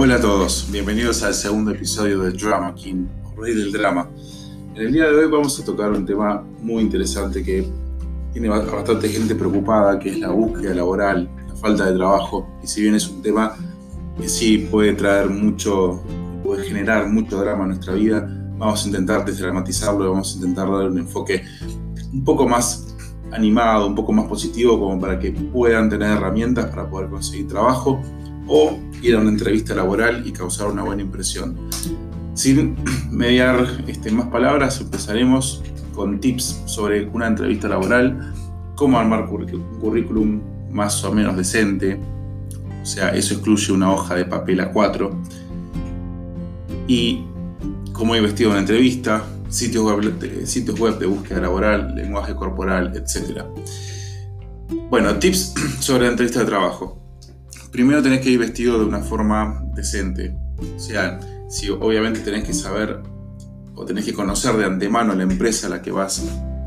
Hola a todos, bienvenidos al segundo episodio de Drama King, o Rey del Drama. En el día de hoy vamos a tocar un tema muy interesante que tiene bastante gente preocupada, que es la búsqueda laboral, la falta de trabajo. Y si bien es un tema que sí puede traer mucho, puede generar mucho drama en nuestra vida, vamos a intentar desdramatizarlo vamos a intentar dar un enfoque un poco más animado, un poco más positivo, como para que puedan tener herramientas para poder conseguir trabajo o ir a una entrevista laboral y causar una buena impresión. Sin mediar este, más palabras, empezaremos con tips sobre una entrevista laboral, cómo armar un currículum más o menos decente, o sea, eso excluye una hoja de papel A4, y cómo ir vestido una entrevista, sitios web, sitios web de búsqueda laboral, lenguaje corporal, etc. Bueno, tips sobre la entrevista de trabajo primero tenés que ir vestido de una forma decente. O sea, si obviamente tenés que saber o tenés que conocer de antemano la empresa a la que vas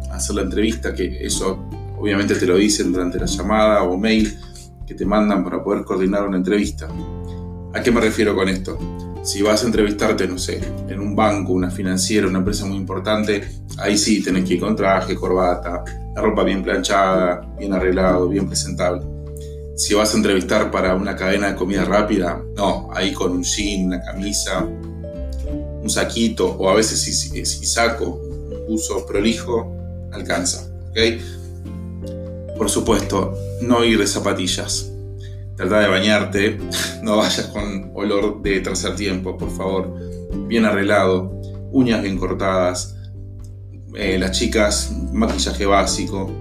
a hacer la entrevista, que eso obviamente te lo dicen durante la llamada o mail que te mandan para poder coordinar una entrevista. ¿A qué me refiero con esto? Si vas a entrevistarte, no sé, en un banco, una financiera, una empresa muy importante, ahí sí tenés que ir con traje, corbata, la ropa bien planchada, bien arreglado, bien presentable si vas a entrevistar para una cadena de comida rápida, no, ahí con un jean, una camisa, un saquito o a veces si, saco, un uso prolijo, alcanza. ¿ok? Por supuesto, no ir de zapatillas. Trata de bañarte, no vayas con olor de tercer tiempo, por favor. Bien arreglado, uñas bien cortadas, eh, las chicas, maquillaje básico,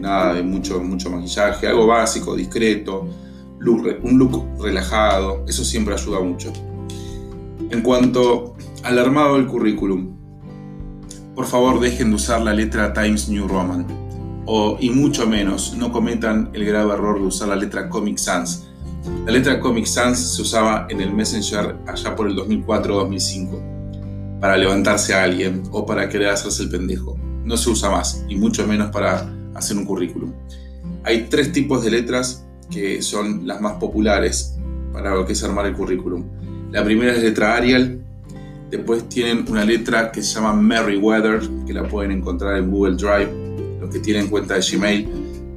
nada de mucho, mucho maquillaje, algo básico, discreto, un look relajado, eso siempre ayuda mucho. En cuanto al armado del currículum, por favor dejen de usar la letra Times New Roman, o, y mucho menos, no cometan el grave error de usar la letra Comic Sans. La letra Comic Sans se usaba en el Messenger allá por el 2004-2005 para levantarse a alguien o para querer hacerse el pendejo. No se usa más, y mucho menos para hacer un currículum. Hay tres tipos de letras que son las más populares para lo que es armar el currículum. La primera es letra Arial, después tienen una letra que se llama Merryweather, que la pueden encontrar en Google Drive. Los que tienen cuenta de Gmail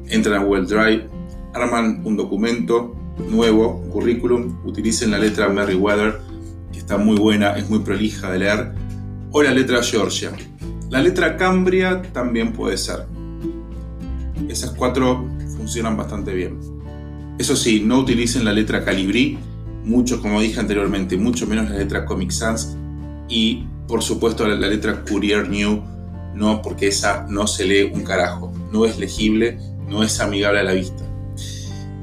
entran a Google Drive, arman un documento nuevo, un currículum, utilicen la letra Merryweather, que está muy buena, es muy prolija de leer, o la letra Georgia. La letra Cambria también puede ser. Esas cuatro funcionan bastante bien. Eso sí, no utilicen la letra Calibri, mucho como dije anteriormente, mucho menos la letra Comic Sans y por supuesto la, letra Courier New, no porque esa no se lee un carajo, no es legible, no es amigable a la vista.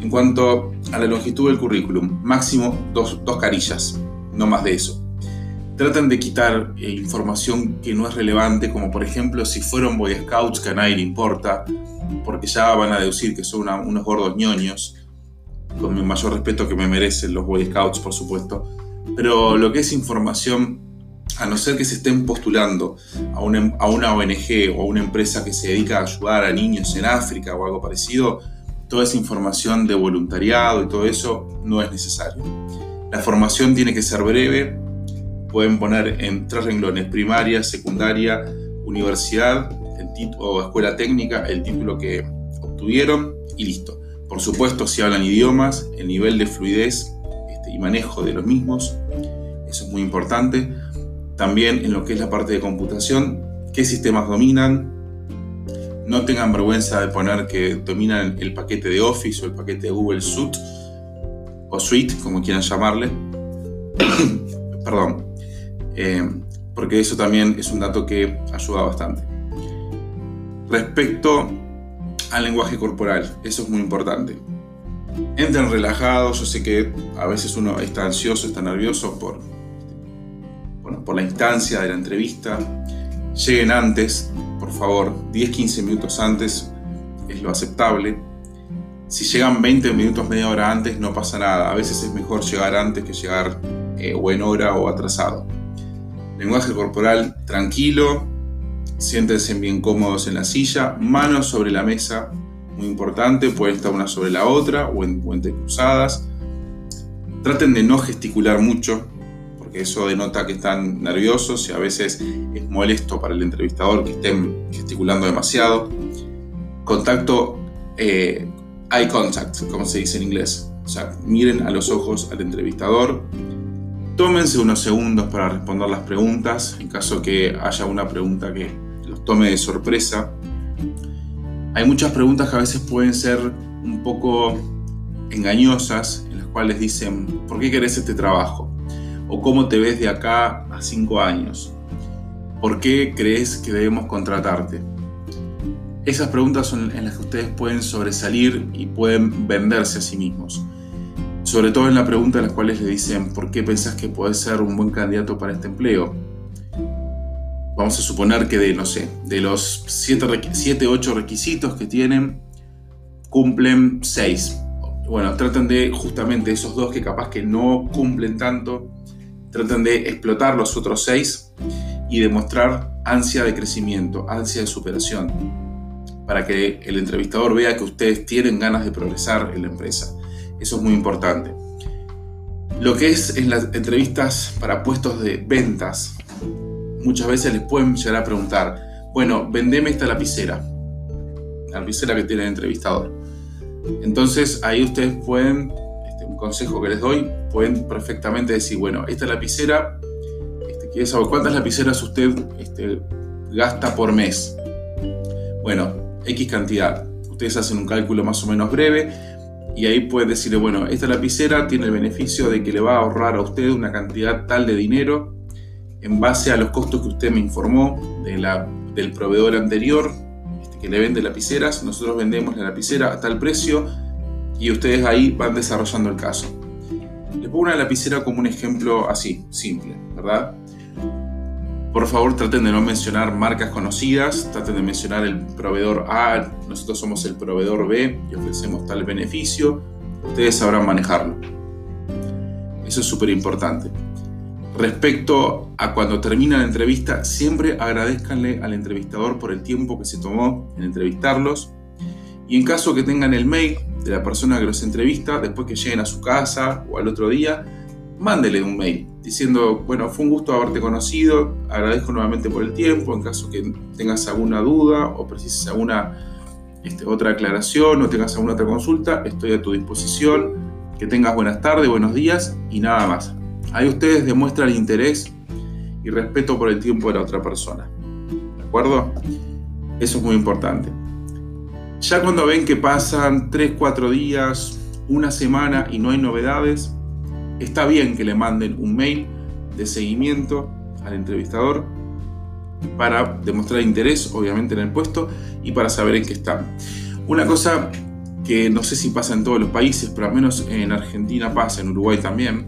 En cuanto a la longitud del currículum, máximo dos, dos carillas, no más de eso. Traten de quitar eh, información que no es relevante, como por ejemplo si fueron Boy Scouts que a nadie le importa, porque ya van a deducir que son unos gordos ñoños, con el mayor respeto que me merecen los Boy Scouts, por supuesto. Pero lo que es información, a no ser que se estén postulando a una, a una ONG o a una empresa que se dedica a ayudar a niños en África o algo parecido, toda esa información de voluntariado y todo eso no es necesario. La formación tiene que ser breve, pueden poner en tres renglones, primaria, secundaria, universidad o escuela técnica, el título que obtuvieron y listo. Por supuesto, si hablan idiomas, el nivel de fluidez este, y manejo de los mismos, eso es muy importante. También en lo que es la parte de computación, qué sistemas dominan. No tengan vergüenza de poner que dominan el paquete de Office o el paquete de Google Suite o Suite, como quieran llamarle. Perdón. Eh, porque eso también es un dato que ayuda bastante. Respecto al lenguaje corporal, eso es muy importante. Entren relajados, yo sé que a veces uno está ansioso, está nervioso por, por la instancia de la entrevista. Lleguen antes, por favor, 10-15 minutos antes es lo aceptable. Si llegan 20 minutos, media hora antes, no pasa nada. A veces es mejor llegar antes que llegar eh, o en hora o atrasado. Lenguaje corporal tranquilo, Siéntense bien cómodos en la silla, manos sobre la mesa, muy importante, pueden estar una sobre la otra o, en, cruzadas. Traten de no gesticular mucho, porque eso denota que están nerviosos y a veces es molesto para el entrevistador que estén gesticulando demasiado. Contacto, eh, eye contact, como se dice en inglés. O sea, miren a los ojos al entrevistador. Tómense unos segundos para responder las preguntas, en caso que haya una pregunta que tome de sorpresa. Hay muchas preguntas que a veces pueden ser un poco engañosas, en las cuales dicen, ¿por qué querés este trabajo? ¿O cómo te ves de acá a cinco años? ¿Por qué crees que debemos contratarte? Esas preguntas son en las que ustedes pueden sobresalir y pueden venderse a sí mismos. Sobre todo en la pregunta en las cuales le dicen, ¿por qué pensás que puedes ser un buen candidato para este empleo? Vamos a suponer que de, no sé, de los 7, 8 requisitos que tienen, cumplen 6. Bueno, tratan de justamente esos dos que capaz que no cumplen tanto, tratan de explotar los otros 6 y demostrar ansia de crecimiento, ansia de superación, para que el entrevistador vea que ustedes tienen ganas de progresar en la empresa. Eso es muy importante. Lo que es en las entrevistas para puestos de ventas, muchas veces les pueden llegar a preguntar, bueno, vendeme esta lapicera, la lapicera que tiene el entrevistador. Entonces ahí ustedes pueden, este, un consejo que les doy, pueden perfectamente decir, bueno, esta lapicera, este, ¿quiere saber cuántas lapiceras usted este, gasta por mes? Bueno, X cantidad. Ustedes hacen un cálculo más o menos breve y ahí pueden decirle, bueno, esta lapicera tiene el beneficio de que le va a ahorrar a usted una cantidad tal de dinero en base a los costos que usted me informó de la, del proveedor anterior este, que le vende lapiceras, nosotros vendemos la lapicera a tal precio y ustedes ahí van desarrollando el caso. Les pongo una lapicera como un ejemplo así, simple, ¿verdad? Por favor, traten de no mencionar marcas conocidas, traten de mencionar el proveedor A, nosotros somos el proveedor B y ofrecemos tal beneficio, ustedes sabrán manejarlo. Eso es súper importante. Respecto a cuando termina la entrevista, siempre agradezcanle al entrevistador por el tiempo que se tomó en entrevistarlos. Y en caso que tengan el mail de la persona que los entrevista, después que lleguen a su casa o al otro día, mándele un mail diciendo, bueno, fue un gusto haberte conocido, agradezco nuevamente por el tiempo, en caso que tengas alguna duda o precises alguna este, otra aclaración o tengas alguna otra consulta, estoy a tu disposición, que tengas buenas tardes, buenos días y nada más. Ahí ustedes demuestran interés y respeto por el tiempo de la otra persona. ¿De acuerdo? Eso es muy importante. Ya cuando ven que pasan 3, 4 días, una semana y no hay novedades, está bien que le manden un mail de seguimiento al entrevistador para demostrar interés, obviamente, en el puesto y para saber en qué están. Una cosa que no sé si pasa en todos los países, pero al menos en Argentina pasa, en Uruguay también,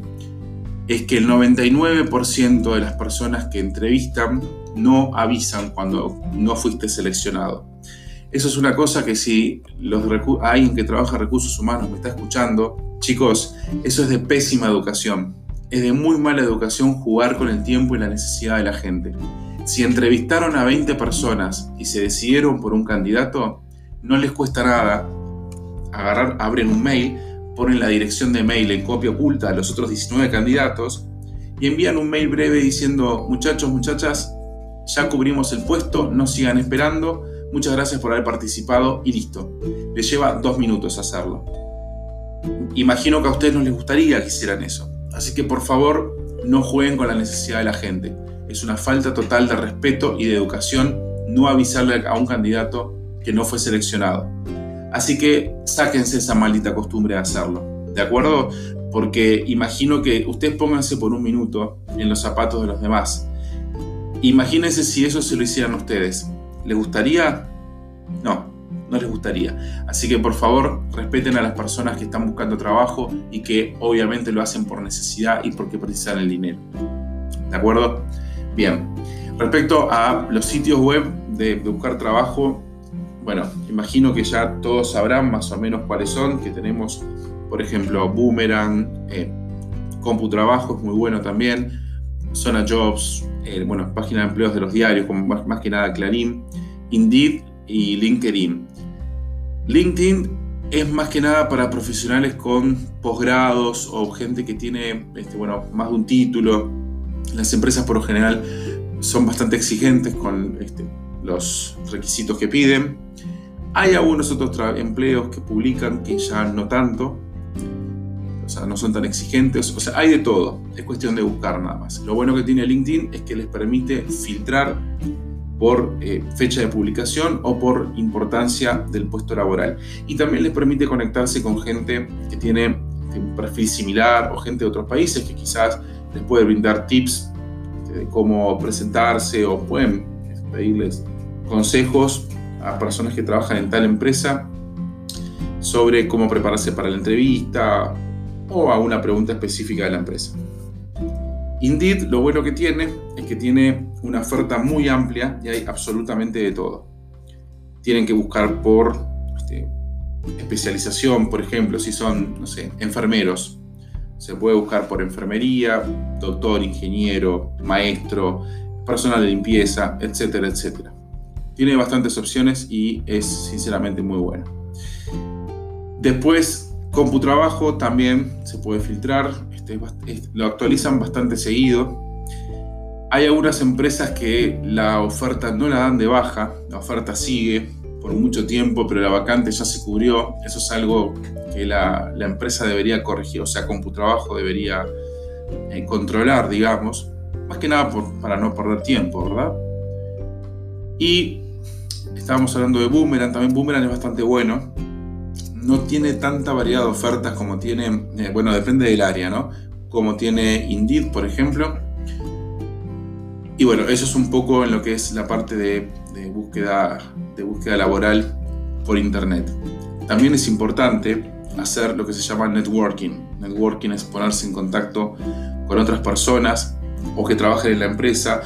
es que el 99% de las personas que entrevistan no avisan cuando no fuiste seleccionado. Eso es una cosa que si los alguien que trabaja recursos humanos me está escuchando, chicos, eso es de pésima educación. Es de muy mala educación jugar con el tiempo y la necesidad de la gente. Si entrevistaron a 20 personas y se decidieron por un candidato, no les cuesta nada agarrar, abren un mail, ponen la dirección de mail en copia oculta a los otros 19 candidatos y envían un mail breve diciendo, muchachos, muchachas, ya cubrimos el puesto, no sigan esperando, muchas gracias por haber participado y listo. Les lleva dos minutos hacerlo. Imagino que a ustedes no les gustaría que hicieran eso. Así que por favor, no jueguen con la necesidad de la gente. Es una falta total de respeto y de educación no avisarle a un candidato que no fue seleccionado. Así que sáquense esa maldita costumbre de hacerlo. ¿De acuerdo? Porque imagino que ustedes pónganse por un minuto en los zapatos de los demás. Imagínense si eso se lo hicieran ustedes. ¿Les gustaría? No, no les gustaría. Así que por favor respeten a las personas que están buscando trabajo y que obviamente lo hacen por necesidad y porque precisan el dinero. ¿De acuerdo? Bien. Respecto a los sitios web de, buscar trabajo, bueno, imagino que ya todos sabrán más o menos cuáles son, que tenemos, por ejemplo, Boomerang, eh, CompuTrabajo es muy bueno también, Zona Jobs, eh, bueno, página de empleos de los diarios, como más, que nada Clarín, Indeed y LinkedIn. LinkedIn es más que nada para profesionales con posgrados o gente que tiene este, bueno, más de un título. Las empresas por lo general son bastante exigentes con este, los requisitos que piden. Hay algunos otros empleos que publican que ya no tanto, o sea, no son tan exigentes, o sea, hay de todo, es cuestión de buscar nada más. Lo bueno que tiene LinkedIn es que les permite filtrar por eh, fecha de publicación o por importancia del puesto laboral. Y también les permite conectarse con gente que tiene un perfil similar o gente de otros países que quizás les puede brindar tips este, de cómo presentarse o pueden pedirles consejos a personas que trabajan en tal empresa sobre cómo prepararse para la entrevista o a una pregunta específica de la empresa. Indeed, lo bueno que tiene es que tiene una oferta muy amplia y hay absolutamente de todo. Tienen que buscar por este, especialización, por ejemplo, si son, enfermeros. Se puede buscar por enfermería, doctor, ingeniero, maestro, personal de limpieza, etcétera, etcétera. Tiene bastantes opciones y es sinceramente muy bueno. Después, CompuTrabajo también se puede filtrar, este, lo actualizan bastante seguido. Hay algunas empresas que la oferta no la dan de baja, la oferta sigue por mucho tiempo, pero la vacante ya se cubrió. Eso es algo que la, empresa debería corregir, o sea, CompuTrabajo debería eh, controlar, digamos. Más que nada para no perder tiempo, ¿verdad? Y estábamos hablando de Boomerang, también Boomerang es bastante bueno. No tiene tanta variedad de ofertas como tiene, eh, bueno, depende del área, ¿no? Como tiene Indeed, por ejemplo. Y bueno, eso es un poco en lo que es la parte de, búsqueda, de búsqueda laboral por Internet. También es importante hacer lo que se llama networking. Networking es ponerse en contacto con otras personas o que trabajen en la empresa,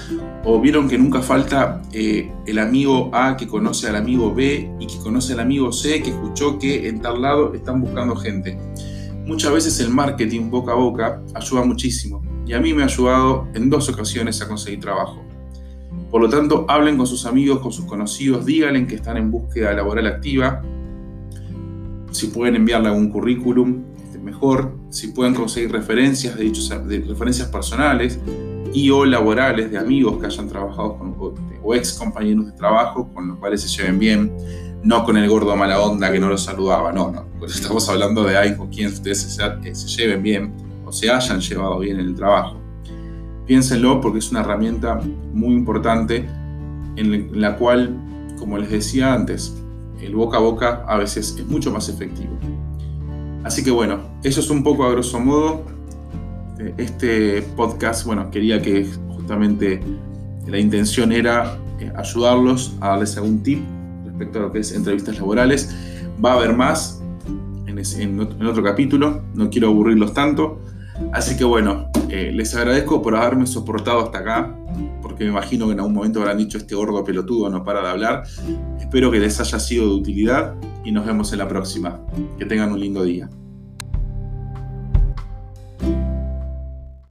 o vieron que nunca falta eh, el amigo A que conoce al amigo B y que conoce al amigo C que escuchó que en tal lado están buscando gente. Muchas veces el marketing boca a boca ayuda muchísimo y a mí me ha ayudado en dos ocasiones a conseguir trabajo. Por lo tanto, hablen con sus amigos, con sus conocidos, díganle que están en búsqueda laboral activa. Si pueden enviarle algún currículum, mejor, si pueden conseguir referencias de, dichos, de referencias personales y o laborales de amigos que hayan trabajado con, o, ex compañeros de trabajo con los cuales se lleven bien, no con el gordo mala onda que no los saludaba, no, no, estamos hablando de alguien con quien ustedes se, se lleven bien o se hayan llevado bien en el trabajo. Piénsenlo porque es una herramienta muy importante en la cual, como les decía antes, el boca a boca a veces es mucho más efectivo. Así que bueno, eso es un poco a grosso modo. Eh, este podcast, bueno, quería que justamente la intención era eh, ayudarlos a darles algún tip respecto a lo que es entrevistas laborales. Va a haber más en, otro capítulo, no quiero aburrirlos tanto. Así que bueno, eh, les agradezco por haberme soportado hasta acá, porque me imagino que en algún momento habrán dicho este gordo pelotudo no para de hablar. Espero que les haya sido de utilidad y nos vemos en la próxima. Que tengan un lindo día.